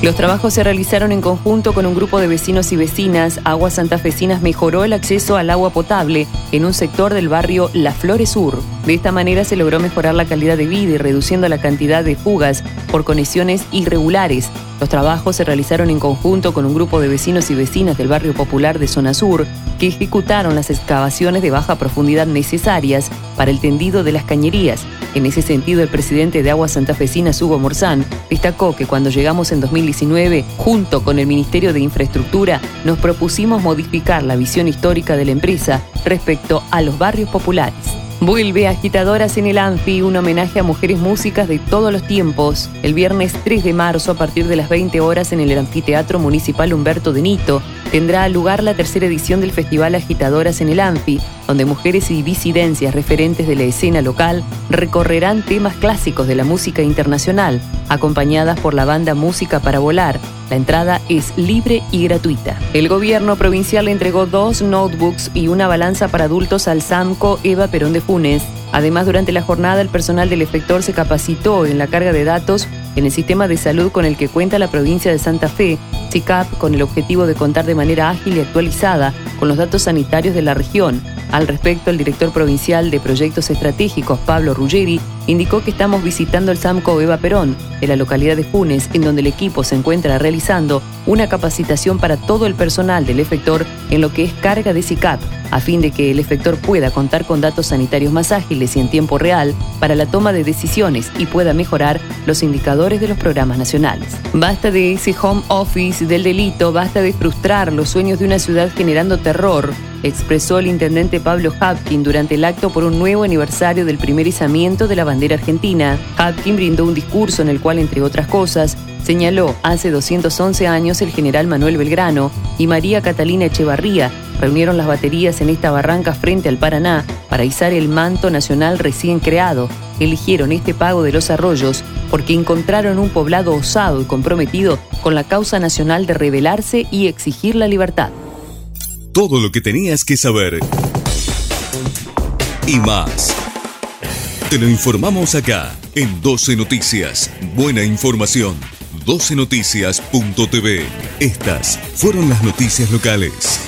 Los trabajos se realizaron en conjunto con un grupo de vecinos y vecinas. Aguas Santafesinas mejoró el acceso al agua potable en un sector del barrio La Flores Sur. De esta manera se logró mejorar la calidad de vida y reduciendo la cantidad de fugas por conexiones irregulares. Los trabajos se realizaron en conjunto con un grupo de vecinos y vecinas del barrio popular de Zona Sur que ejecutaron las excavaciones de baja profundidad necesarias para el tendido de las cañerías. En ese sentido, el presidente de Aguas Santafesinas, Hugo Morzán, destacó que cuando llegamos en 2019, junto con el Ministerio de Infraestructura, nos propusimos modificar la visión histórica de la empresa respecto a los barrios populares. Vuelve Agitadoras en el Anfi, un homenaje a mujeres músicas de todos los tiempos. El viernes 3 de marzo, a partir de las 20 horas, en el Anfiteatro Municipal Humberto de Nito, tendrá lugar la tercera edición del Festival Agitadoras en el Anfi, donde mujeres y disidencias referentes de la escena local recorrerán temas clásicos de la música internacional, acompañadas por la banda Música para Volar. La entrada es libre y gratuita. El gobierno provincial entregó dos notebooks y una balanza para adultos al SAMCO Eva Perón de Funes. Además, durante la jornada, el personal del efector se capacitó en la carga de datos en el sistema de salud con el que cuenta la provincia de Santa Fe, SICAP, con el objetivo de contar de manera ágil y actualizada con los datos sanitarios de la región. Al respecto, el director provincial de proyectos estratégicos, Pablo Ruggeri, indicó que estamos visitando el SAMCO Eva Perón, de la localidad de Funes, en donde el equipo se encuentra realizando una capacitación para todo el personal del efector en lo que es carga de SICAP, a fin de que el efector pueda contar con datos sanitarios más ágiles y en tiempo real para la toma de decisiones y pueda mejorar los indicadores de los programas nacionales. Basta de ese home office del delito, basta de frustrar los sueños de una ciudad generando terror, expresó el intendente Pablo Hapkin durante el acto por un nuevo aniversario del primer izamiento de la bandera argentina. Hapkin brindó un discurso en el cual, entre otras cosas, señaló hace 211 años el general Manuel Belgrano y María Catalina Echevarría reunieron las baterías en esta barranca frente al Paraná para izar el manto nacional recién creado. Eligieron este pago de los arroyos porque encontraron un poblado osado y comprometido con la causa nacional de rebelarse y exigir la libertad. Todo lo que tenías que saber y más. Te lo informamos acá en 12 Noticias. Buena información. 12noticias.tv. Estas fueron las noticias locales.